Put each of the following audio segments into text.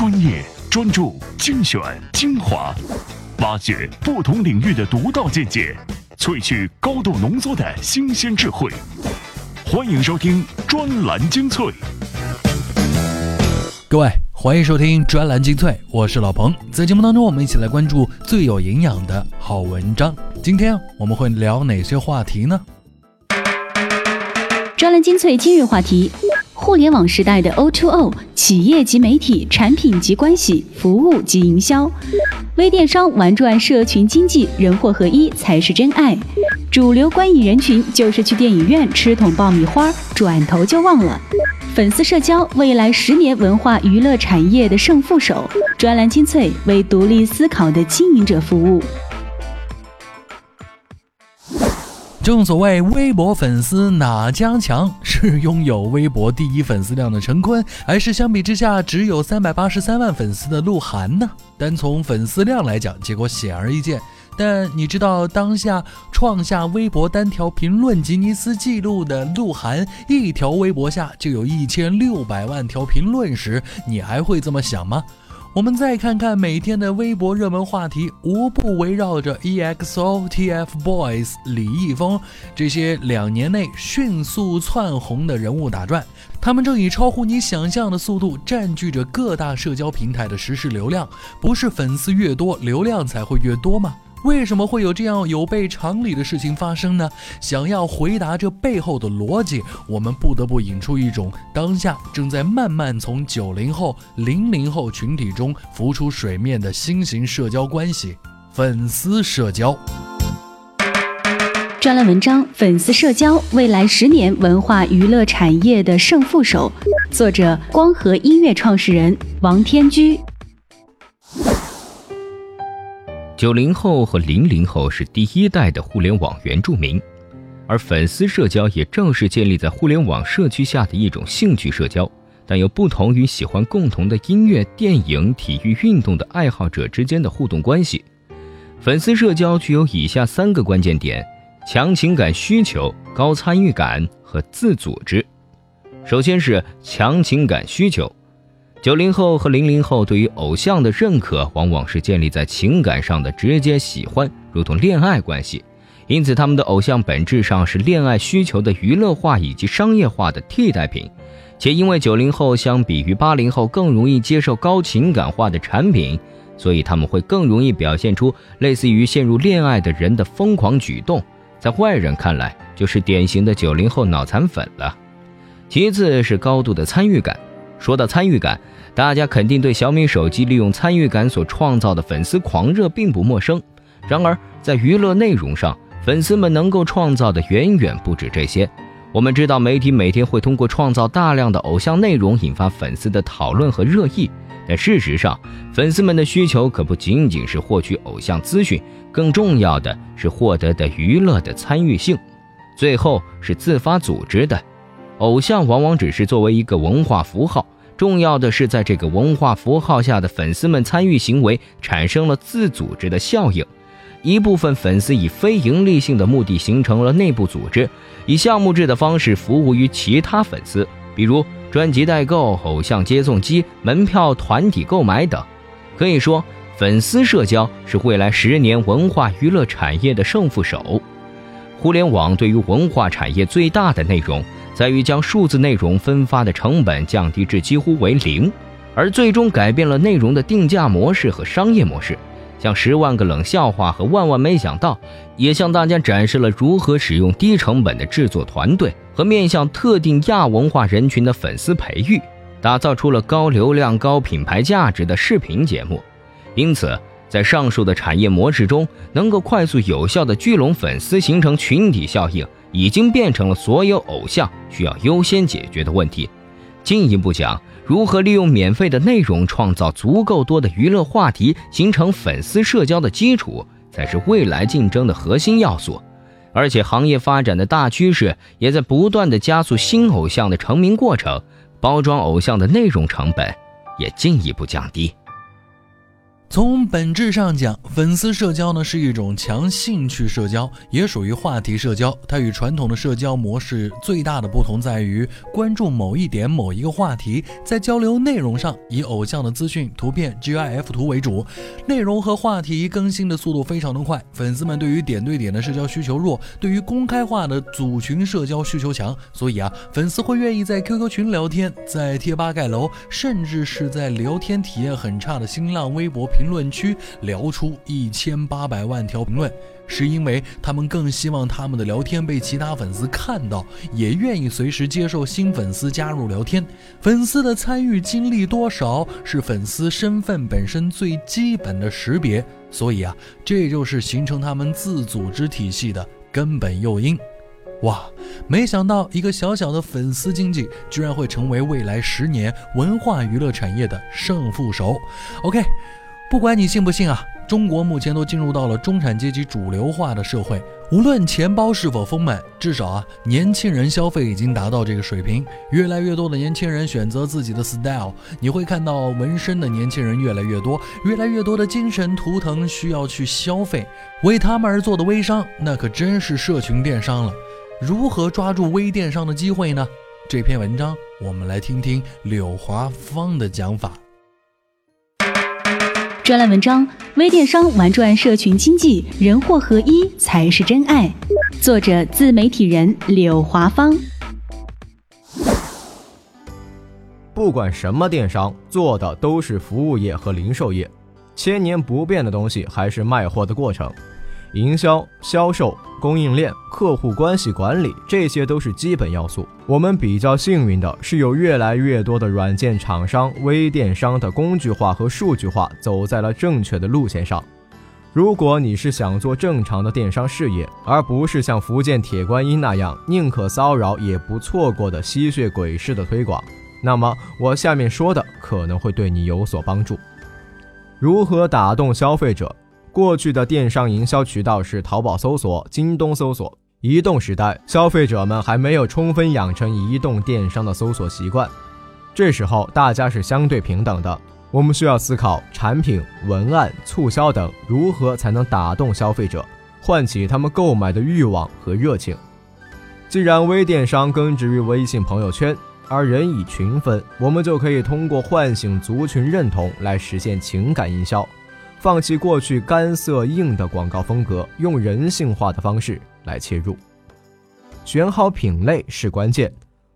专业、专注、精选、精华，挖掘不同领域的独到见解，萃取高度浓缩的新鲜智慧。欢迎收听专栏精粹。各位，欢迎收听专栏精粹，我是老彭。在节目当中，我们一起来关注最有营养的好文章。今天我们会聊哪些话题呢？专栏精粹今日话题：互联网时代的 O2O，企业及媒体、产品及关系、服务及营销。微电商玩转社群经济，人货合一才是真爱。主流观影人群就是去电影院吃桶爆米花，转头就忘了。粉丝社交，未来十年文化娱乐产业的胜负手。专栏精粹为独立思考的经营者服务。正所谓微博粉丝哪家强？是拥有微博第一粉丝量的陈坤，还是相比之下只有三百八十三万粉丝的鹿晗呢？单从粉丝量来讲，结果显而易见。但你知道当下创下微博单条评论吉尼斯纪录的鹿晗，一条微博下就有一千六百万条评论时，你还会这么想吗？我们再看看每天的微博热门话题，无不围绕着 EXO、TFBOYS、李易峰这些两年内迅速窜红的人物打转。他们正以超乎你想象的速度占据着各大社交平台的实时流量。不是粉丝越多，流量才会越多吗？为什么会有这样有悖常理的事情发生呢？想要回答这背后的逻辑，我们不得不引出一种当下正在慢慢从九零后、零零后群体中浮出水面的新型社交关系——粉丝社交。专栏文章《粉丝社交：未来十年文化娱乐产业的胜负手》，作者：光和音乐创始人王天居。九零后和零零后是第一代的互联网原住民，而粉丝社交也正是建立在互联网社区下的一种兴趣社交，但又不同于喜欢共同的音乐、电影、体育运动的爱好者之间的互动关系。粉丝社交具有以下三个关键点：强情感需求、高参与感和自组织。首先是强情感需求。九零后和零零后对于偶像的认可，往往是建立在情感上的直接喜欢，如同恋爱关系。因此，他们的偶像本质上是恋爱需求的娱乐化以及商业化的替代品。且因为九零后相比于八零后更容易接受高情感化的产品，所以他们会更容易表现出类似于陷入恋爱的人的疯狂举动。在外人看来，就是典型的九零后脑残粉了。其次是高度的参与感。说到参与感，大家肯定对小米手机利用参与感所创造的粉丝狂热并不陌生。然而，在娱乐内容上，粉丝们能够创造的远远不止这些。我们知道，媒体每天会通过创造大量的偶像内容引发粉丝的讨论和热议，但事实上，粉丝们的需求可不仅仅是获取偶像资讯，更重要的是获得的娱乐的参与性。最后是自发组织的。偶像往往只是作为一个文化符号，重要的是在这个文化符号下的粉丝们参与行为产生了自组织的效应。一部分粉丝以非盈利性的目的形成了内部组织，以项目制的方式服务于其他粉丝，比如专辑代购、偶像接送机、门票团体购买等。可以说，粉丝社交是未来十年文化娱乐产业的胜负手。互联网对于文化产业最大的内容。在于将数字内容分发的成本降低至几乎为零，而最终改变了内容的定价模式和商业模式。像十万个冷笑话和万万没想到，也向大家展示了如何使用低成本的制作团队和面向特定亚文化人群的粉丝培育，打造出了高流量、高品牌价值的视频节目。因此，在上述的产业模式中，能够快速有效的聚拢粉丝，形成群体效应。已经变成了所有偶像需要优先解决的问题。进一步讲，如何利用免费的内容创造足够多的娱乐话题，形成粉丝社交的基础，才是未来竞争的核心要素。而且，行业发展的大趋势也在不断的加速新偶像的成名过程，包装偶像的内容成本也进一步降低。从本质上讲，粉丝社交呢是一种强兴趣社交，也属于话题社交。它与传统的社交模式最大的不同在于，关注某一点、某一个话题，在交流内容上以偶像的资讯、图片、GIF 图为主，内容和话题更新的速度非常的快。粉丝们对于点对点的社交需求弱，对于公开化的组群社交需求强，所以啊，粉丝会愿意在 QQ 群聊天，在贴吧盖楼，甚至是在聊天体验很差的新浪微博。评论区聊出一千八百万条评论，是因为他们更希望他们的聊天被其他粉丝看到，也愿意随时接受新粉丝加入聊天。粉丝的参与经历多少，是粉丝身份本身最基本的识别，所以啊，这就是形成他们自组织体系的根本诱因。哇，没想到一个小小的粉丝经济，居然会成为未来十年文化娱乐产业的胜负手。OK。不管你信不信啊，中国目前都进入到了中产阶级主流化的社会。无论钱包是否丰满，至少啊，年轻人消费已经达到这个水平。越来越多的年轻人选择自己的 style，你会看到纹身的年轻人越来越多，越来越多的精神图腾需要去消费。为他们而做的微商，那可真是社群电商了。如何抓住微电商的机会呢？这篇文章我们来听听柳华芳的讲法。专栏文章：微电商玩转社群经济，人货合一才是真爱。作者：自媒体人柳华芳。不管什么电商，做的都是服务业和零售业。千年不变的东西还是卖货的过程。营销、销售、供应链、客户关系管理，这些都是基本要素。我们比较幸运的是，有越来越多的软件厂商、微电商的工具化和数据化走在了正确的路线上。如果你是想做正常的电商事业，而不是像福建铁观音那样宁可骚扰也不错过的吸血鬼式的推广，那么我下面说的可能会对你有所帮助。如何打动消费者？过去的电商营销渠道是淘宝搜索、京东搜索。移动时代，消费者们还没有充分养成移动电商的搜索习惯，这时候大家是相对平等的。我们需要思考产品、文案、促销等如何才能打动消费者，唤起他们购买的欲望和热情。既然微电商根植于微信朋友圈，而人以群分，我们就可以通过唤醒族群认同来实现情感营销。放弃过去干涩硬的广告风格，用人性化的方式来切入，选好品类是关键。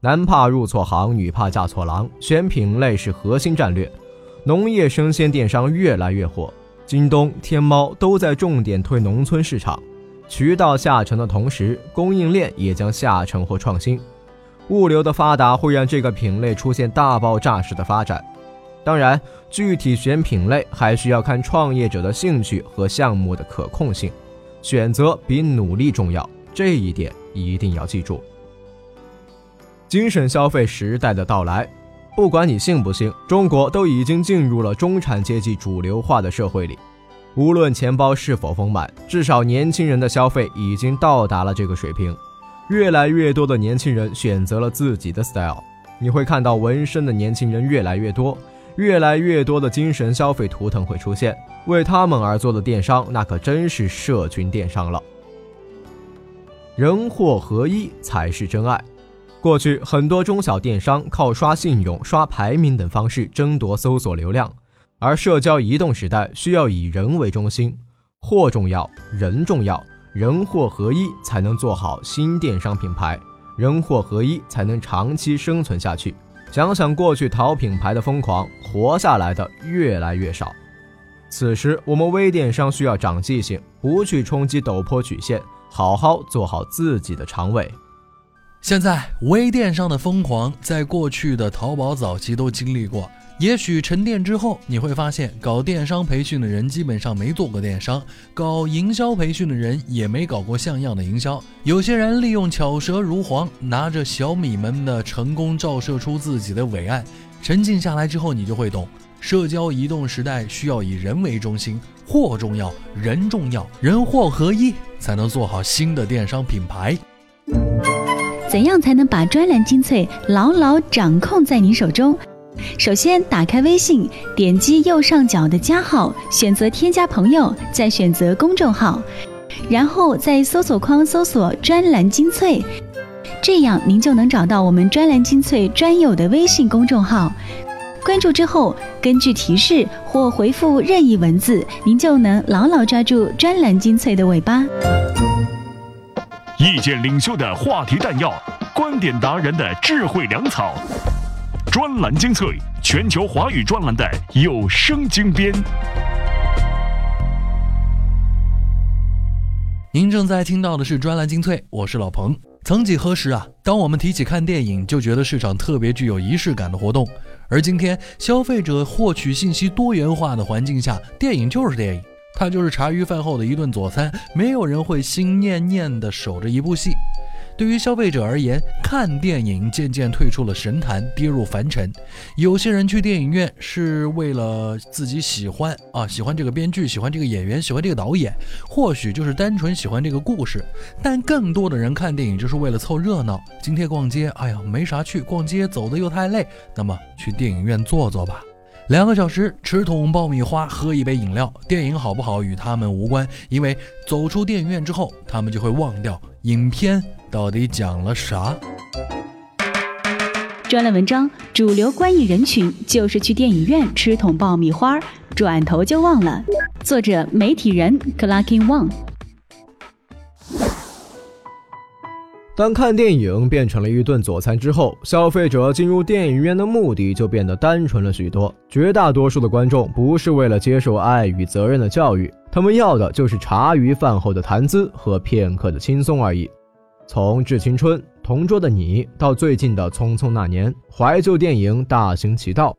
男怕入错行，女怕嫁错郎，选品类是核心战略。农业生鲜电商越来越火，京东、天猫都在重点推农村市场，渠道下沉的同时，供应链也将下沉或创新。物流的发达会让这个品类出现大爆炸式的发展。当然，具体选品类还需要看创业者的兴趣和项目的可控性，选择比努力重要，这一点一定要记住。精神消费时代的到来，不管你信不信，中国都已经进入了中产阶级主流化的社会里。无论钱包是否丰满，至少年轻人的消费已经到达了这个水平。越来越多的年轻人选择了自己的 style，你会看到纹身的年轻人越来越多。越来越多的精神消费图腾会出现，为他们而做的电商，那可真是社群电商了。人货合一才是真爱。过去很多中小电商靠刷信用、刷排名等方式争夺搜索流量，而社交移动时代需要以人为中心，货重要，人重要，人货合一才能做好新电商品牌，人货合一才能长期生存下去。想想过去淘品牌的疯狂，活下来的越来越少。此时，我们微电商需要长记性，不去冲击陡坡曲线，好好做好自己的长尾。现在，微电商的疯狂，在过去的淘宝早期都经历过。也许沉淀之后，你会发现，搞电商培训的人基本上没做过电商，搞营销培训的人也没搞过像样的营销。有些人利用巧舌如簧，拿着小米们的成功照射出自己的伟岸。沉静下来之后，你就会懂，社交移动时代需要以人为中心，货重要，人重要，人货合一，才能做好新的电商品牌。怎样才能把专栏精粹牢牢掌控在你手中？首先打开微信，点击右上角的加号，选择添加朋友，再选择公众号，然后在搜索框搜索“专栏精粹”，这样您就能找到我们专栏精粹专有的微信公众号。关注之后，根据提示或回复任意文字，您就能牢牢抓住专栏精粹的尾巴。意见领袖的话题弹药，观点达人的智慧粮草，专栏精粹，全球华语专栏的有声精编。您正在听到的是专栏精粹，我是老彭。曾几何时啊，当我们提起看电影，就觉得是场特别具有仪式感的活动。而今天，消费者获取信息多元化的环境下，电影就是电影，它就是茶余饭后的一顿佐餐，没有人会心念念的守着一部戏。对于消费者而言，看电影渐渐退出了神坛，跌入凡尘。有些人去电影院是为了自己喜欢啊，喜欢这个编剧，喜欢这个演员，喜欢这个导演，或许就是单纯喜欢这个故事。但更多的人看电影就是为了凑热闹。今天逛街，哎呀，没啥去，逛街走的又太累，那么去电影院坐坐吧。两个小时吃桶爆米花，喝一杯饮料，电影好不好与他们无关，因为走出电影院之后，他们就会忘掉影片到底讲了啥。专栏文章：主流观影人群就是去电影院吃桶爆米花，转头就忘了。作者：媒体人 Clarkin Wang。当看电影变成了一顿佐餐之后，消费者进入电影院的目的就变得单纯了许多。绝大多数的观众不是为了接受爱与责任的教育，他们要的就是茶余饭后的谈资和片刻的轻松而已。从《致青春》《同桌的你》到最近的《匆匆那年》，怀旧电影大行其道。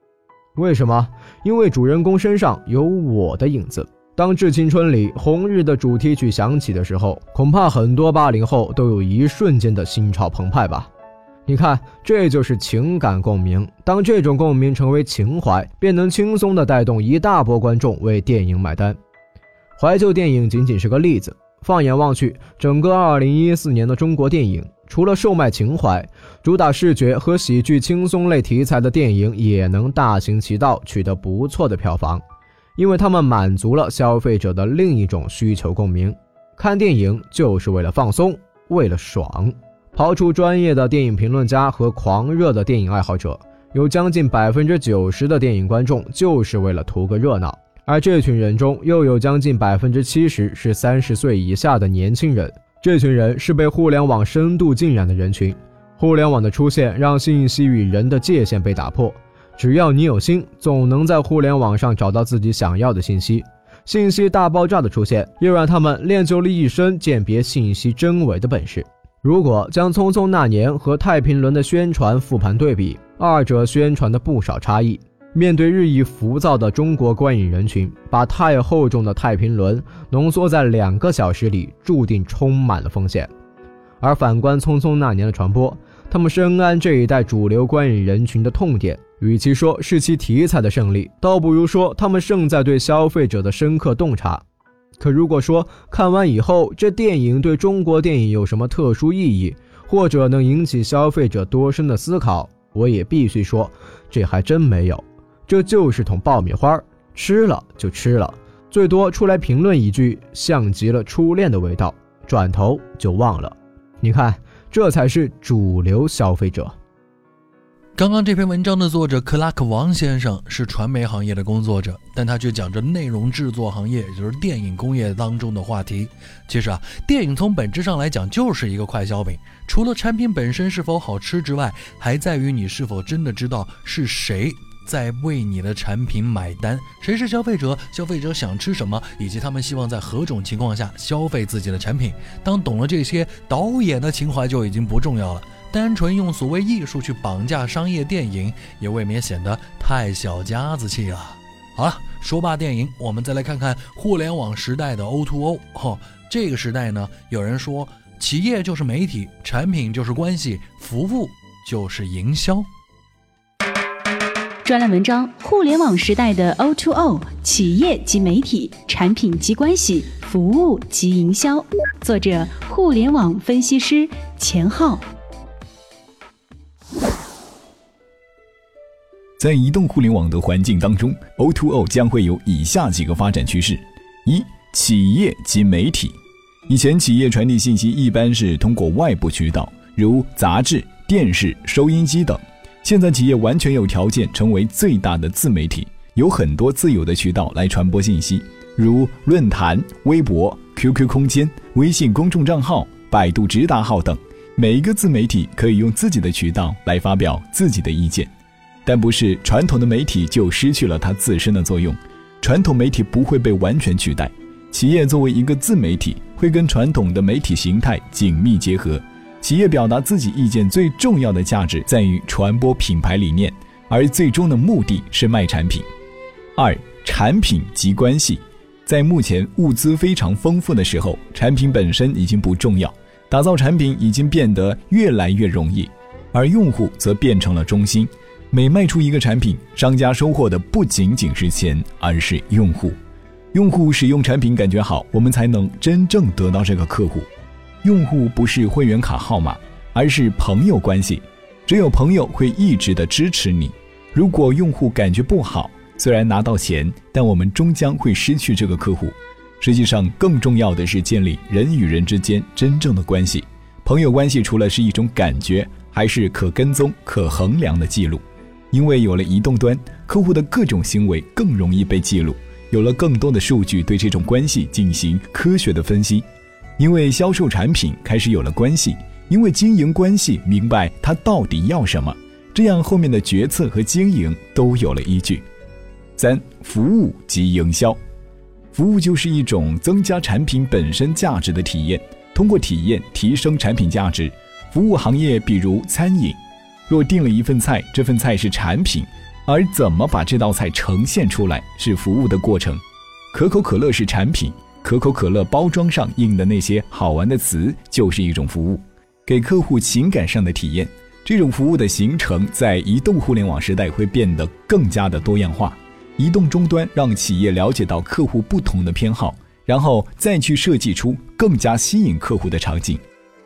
为什么？因为主人公身上有我的影子。当《致青春》里《红日》的主题曲响起的时候，恐怕很多八零后都有一瞬间的心潮澎湃吧。你看，这就是情感共鸣。当这种共鸣成为情怀，便能轻松地带动一大波观众为电影买单。怀旧电影仅仅是个例子，放眼望去，整个2014年的中国电影，除了售卖情怀，主打视觉和喜剧轻松类题材的电影也能大行其道，取得不错的票房。因为他们满足了消费者的另一种需求共鸣，看电影就是为了放松，为了爽。抛出专业的电影评论家和狂热的电影爱好者，有将近百分之九十的电影观众就是为了图个热闹，而这群人中又有将近百分之七十是三十岁以下的年轻人。这群人是被互联网深度浸染的人群，互联网的出现让信息与人的界限被打破。只要你有心，总能在互联网上找到自己想要的信息。信息大爆炸的出现，又让他们练就了一身鉴别信息真伪的本事。如果将《匆匆那年》和《太平轮》的宣传复盘对比，二者宣传的不少差异。面对日益浮躁的中国观影人群，把太厚重的《太平轮》浓缩在两个小时里，注定充满了风险。而反观《匆匆那年》的传播，他们深谙这一代主流观影人群的痛点。与其说是其题材的胜利，倒不如说他们胜在对消费者的深刻洞察。可如果说看完以后，这电影对中国电影有什么特殊意义，或者能引起消费者多深的思考，我也必须说，这还真没有。这就是桶爆米花，吃了就吃了，最多出来评论一句，像极了初恋的味道，转头就忘了。你看，这才是主流消费者。刚刚这篇文章的作者克拉克王先生是传媒行业的工作者，但他却讲着内容制作行业，也就是电影工业当中的话题。其实啊，电影从本质上来讲就是一个快消品，除了产品本身是否好吃之外，还在于你是否真的知道是谁在为你的产品买单，谁是消费者，消费者想吃什么，以及他们希望在何种情况下消费自己的产品。当懂了这些，导演的情怀就已经不重要了。单纯用所谓艺术去绑架商业电影，也未免显得太小家子气了。好了，说罢电影，我们再来看看互联网时代的 O2O。哦，这个时代呢，有人说，企业就是媒体，产品就是关系，服务就是营销。专栏文章：互联网时代的 O2O，企业及媒体，产品及关系，服务及营销。作者：互联网分析师钱浩。在移动互联网的环境当中，O2O 将会有以下几个发展趋势：一、企业及媒体。以前企业传递信息一般是通过外部渠道，如杂志、电视、收音机等。现在企业完全有条件成为最大的自媒体，有很多自由的渠道来传播信息，如论坛、微博、QQ 空间、微信公众账号、百度直达号等。每一个自媒体可以用自己的渠道来发表自己的意见。但不是传统的媒体就失去了它自身的作用，传统媒体不会被完全取代。企业作为一个自媒体，会跟传统的媒体形态紧密结合。企业表达自己意见最重要的价值在于传播品牌理念，而最终的目的是卖产品。二、产品及关系，在目前物资非常丰富的时候，产品本身已经不重要，打造产品已经变得越来越容易，而用户则变成了中心。每卖出一个产品，商家收获的不仅仅是钱，而是用户。用户使用产品感觉好，我们才能真正得到这个客户。用户不是会员卡号码，而是朋友关系。只有朋友会一直的支持你。如果用户感觉不好，虽然拿到钱，但我们终将会失去这个客户。实际上，更重要的是建立人与人之间真正的关系。朋友关系除了是一种感觉，还是可跟踪、可衡量的记录。因为有了移动端，客户的各种行为更容易被记录，有了更多的数据对这种关系进行科学的分析。因为销售产品开始有了关系，因为经营关系明白他到底要什么，这样后面的决策和经营都有了依据。三、服务及营销，服务就是一种增加产品本身价值的体验，通过体验提升产品价值。服务行业比如餐饮。若订了一份菜，这份菜是产品，而怎么把这道菜呈现出来是服务的过程。可口可乐是产品，可口可乐包装上印的那些好玩的词就是一种服务，给客户情感上的体验。这种服务的形成在移动互联网时代会变得更加的多样化。移动终端让企业了解到客户不同的偏好，然后再去设计出更加吸引客户的场景。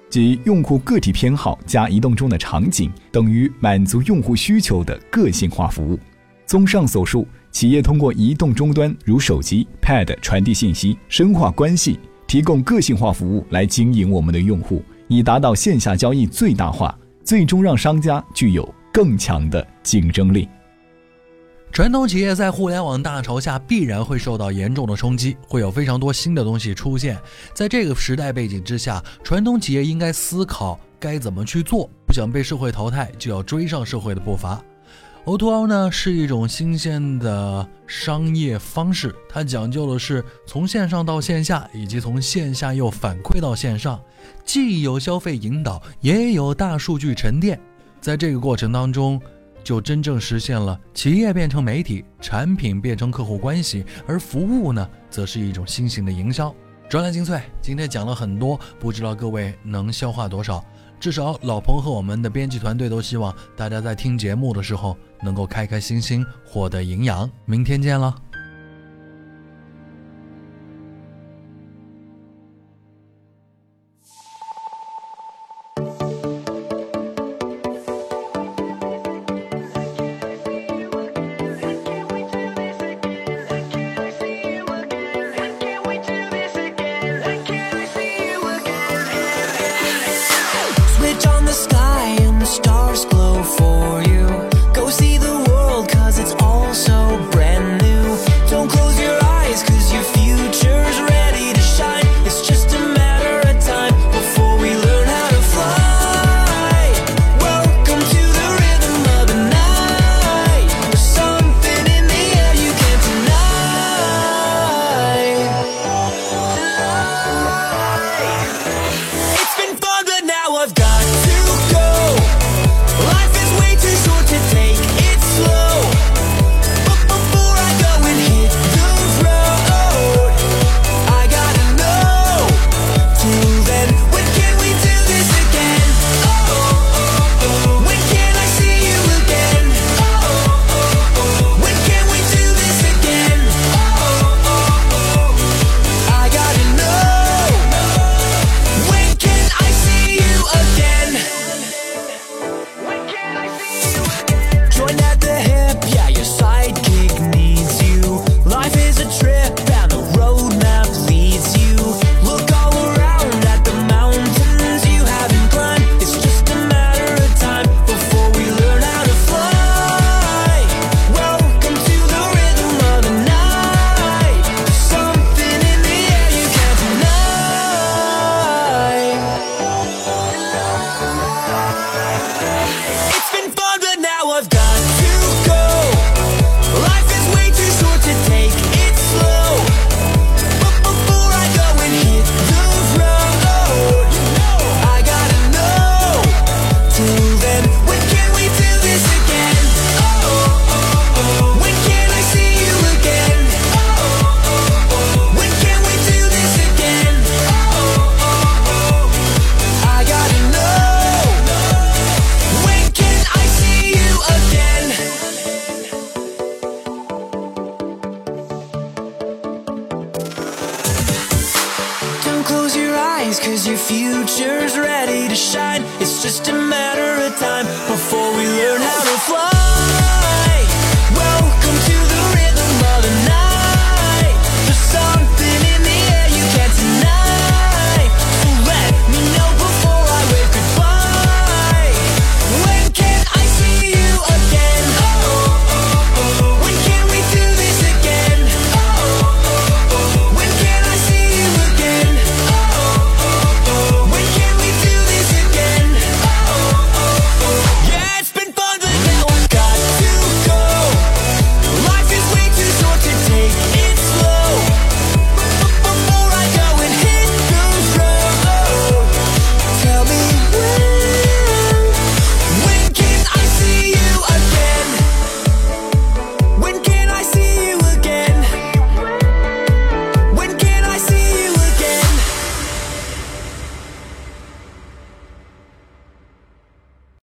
即用户个体偏好加移动中的场景等于满足用户需求的个性化服务。综上所述，企业通过移动终端如手机、Pad 传递信息、深化关系、提供个性化服务来经营我们的用户，以达到线下交易最大化，最终让商家具有更强的竞争力。传统企业在互联网大潮下必然会受到严重的冲击，会有非常多新的东西出现。在这个时代背景之下，传统企业应该思考该怎么去做。不想被社会淘汰，就要追上社会的步伐。O2O 呢是一种新鲜的商业方式，它讲究的是从线上到线下，以及从线下又反馈到线上，既有消费引导，也有大数据沉淀。在这个过程当中。就真正实现了企业变成媒体，产品变成客户关系，而服务呢，则是一种新型的营销。专栏精粹，今天讲了很多，不知道各位能消化多少？至少老彭和我们的编辑团队都希望大家在听节目的时候能够开开心心，获得营养。明天见了。the stars glow for